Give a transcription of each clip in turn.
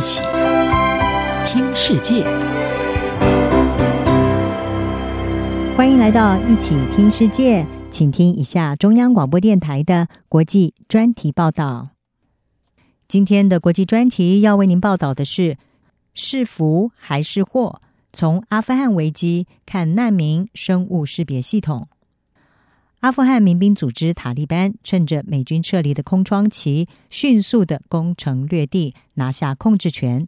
一起听世界，欢迎来到一起听世界，请听一下中央广播电台的国际专题报道。今天的国际专题要为您报道的是：是福还是祸？从阿富汗危机看难民生物识别系统。阿富汗民兵组织塔利班趁着美军撤离的空窗期，迅速的攻城略地，拿下控制权。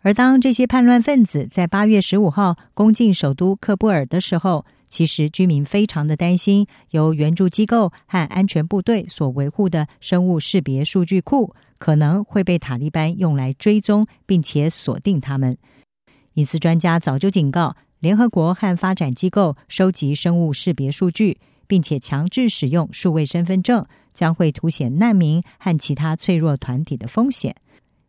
而当这些叛乱分子在八月十五号攻进首都喀布尔的时候，其实居民非常的担心，由援助机构和安全部队所维护的生物识别数据库可能会被塔利班用来追踪，并且锁定他们。因此，专家早就警告联合国和发展机构收集生物识别数据。并且强制使用数位身份证，将会凸显难民和其他脆弱团体的风险。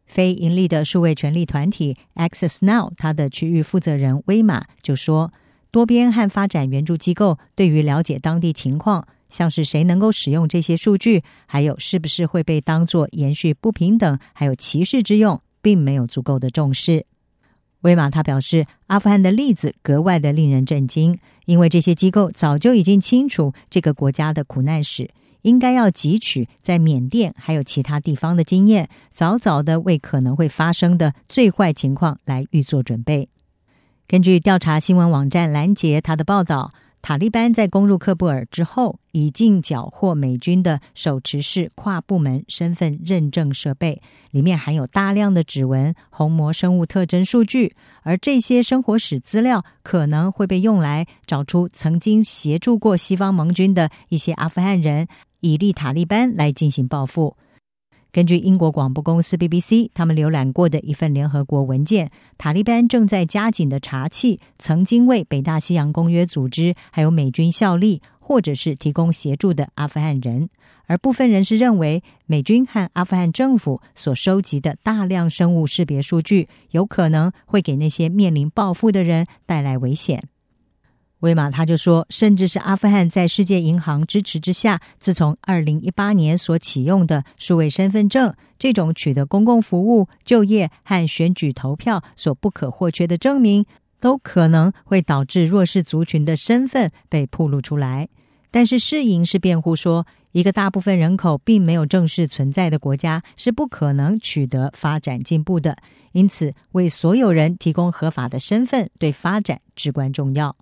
非盈利的数位权利团体 Access Now，它的区域负责人威玛就说：“多边和发展援助机构对于了解当地情况，像是谁能够使用这些数据，还有是不是会被当作延续不平等还有歧视之用，并没有足够的重视。”威马他表示，阿富汗的例子格外的令人震惊，因为这些机构早就已经清楚这个国家的苦难史，应该要汲取在缅甸还有其他地方的经验，早早的为可能会发生的最坏情况来预做准备。根据调查新闻网站拦截他的报道。塔利班在攻入喀布尔之后，已经缴获美军的手持式跨部门身份认证设备，里面含有大量的指纹、虹膜生物特征数据，而这些生活史资料可能会被用来找出曾经协助过西方盟军的一些阿富汗人，以利塔利班来进行报复。根据英国广播公司 BBC，他们浏览过的一份联合国文件，塔利班正在加紧的查缉曾经为北大西洋公约组织还有美军效力或者是提供协助的阿富汗人。而部分人士认为，美军和阿富汗政府所收集的大量生物识别数据，有可能会给那些面临报复的人带来危险。威玛他就说，甚至是阿富汗在世界银行支持之下，自从二零一八年所启用的数位身份证这种取得公共服务、就业和选举投票所不可或缺的证明，都可能会导致弱势族群的身份被暴露出来。但是世银是辩护说，一个大部分人口并没有正式存在的国家是不可能取得发展进步的，因此为所有人提供合法的身份对发展至关重要。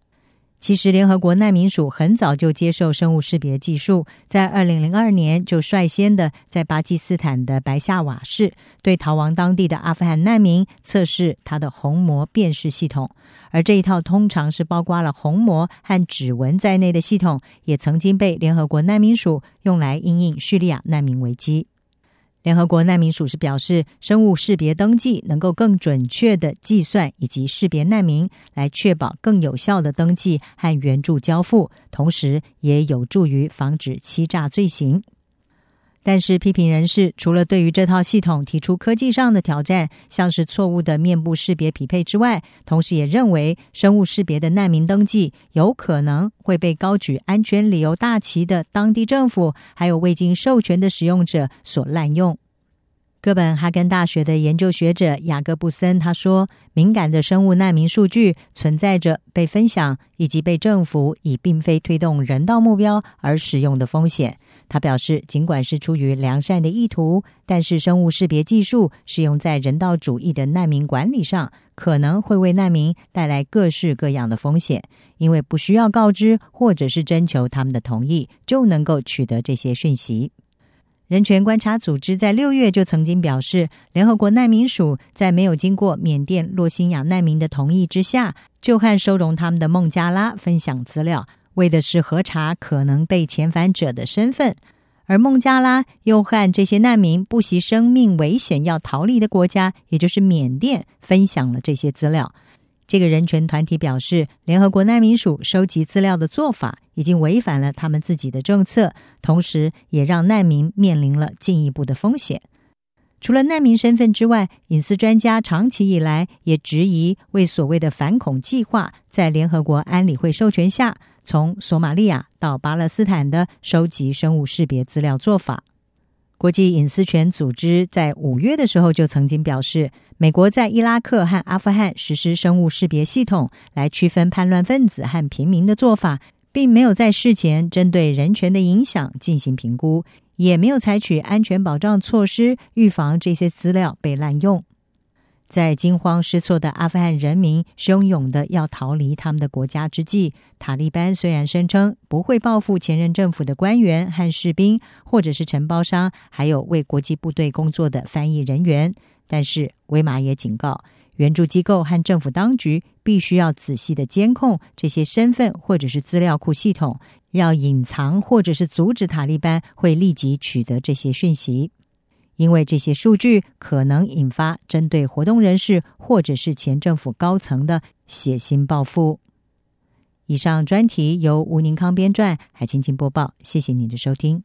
其实，联合国难民署很早就接受生物识别技术，在二零零二年就率先的在巴基斯坦的白夏瓦市对逃亡当地的阿富汗难民测试他的虹膜辨识系统，而这一套通常是包括了虹膜和指纹在内的系统，也曾经被联合国难民署用来因应叙利亚难民危机。联合国难民署是表示，生物识别登记能够更准确的计算以及识别难民，来确保更有效的登记和援助交付，同时也有助于防止欺诈罪行。但是，批评人士除了对于这套系统提出科技上的挑战，像是错误的面部识别匹配之外，同时也认为生物识别的难民登记有可能会被高举安全理由大旗的当地政府还有未经授权的使用者所滥用。哥本哈根大学的研究学者雅各布森他说：“敏感的生物难民数据存在着被分享以及被政府以并非推动人道目标而使用的风险。”他表示，尽管是出于良善的意图，但是生物识别技术使用在人道主义的难民管理上，可能会为难民带来各式各样的风险，因为不需要告知或者是征求他们的同意，就能够取得这些讯息。人权观察组织在六月就曾经表示，联合国难民署在没有经过缅甸洛辛亚难民的同意之下，就和收容他们的孟加拉分享资料，为的是核查可能被遣返者的身份。而孟加拉又和这些难民不惜生命危险要逃离的国家，也就是缅甸，分享了这些资料。这个人权团体表示，联合国难民署收集资料的做法已经违反了他们自己的政策，同时也让难民面临了进一步的风险。除了难民身份之外，隐私专家长期以来也质疑为所谓的反恐计划在联合国安理会授权下，从索马利亚到巴勒斯坦的收集生物识别资料做法。国际隐私权组织在五月的时候就曾经表示，美国在伊拉克和阿富汗实施生物识别系统来区分叛乱分子和平民的做法，并没有在事前针对人权的影响进行评估，也没有采取安全保障措施预防这些资料被滥用。在惊慌失措的阿富汗人民汹涌的要逃离他们的国家之际，塔利班虽然声称不会报复前任政府的官员和士兵，或者是承包商，还有为国际部队工作的翻译人员，但是威马也警告，援助机构和政府当局必须要仔细的监控这些身份或者是资料库系统，要隐藏或者是阻止塔利班会立即取得这些讯息。因为这些数据可能引发针对活动人士或者是前政府高层的血腥报复。以上专题由吴宁康编撰，海清清播报。谢谢您的收听。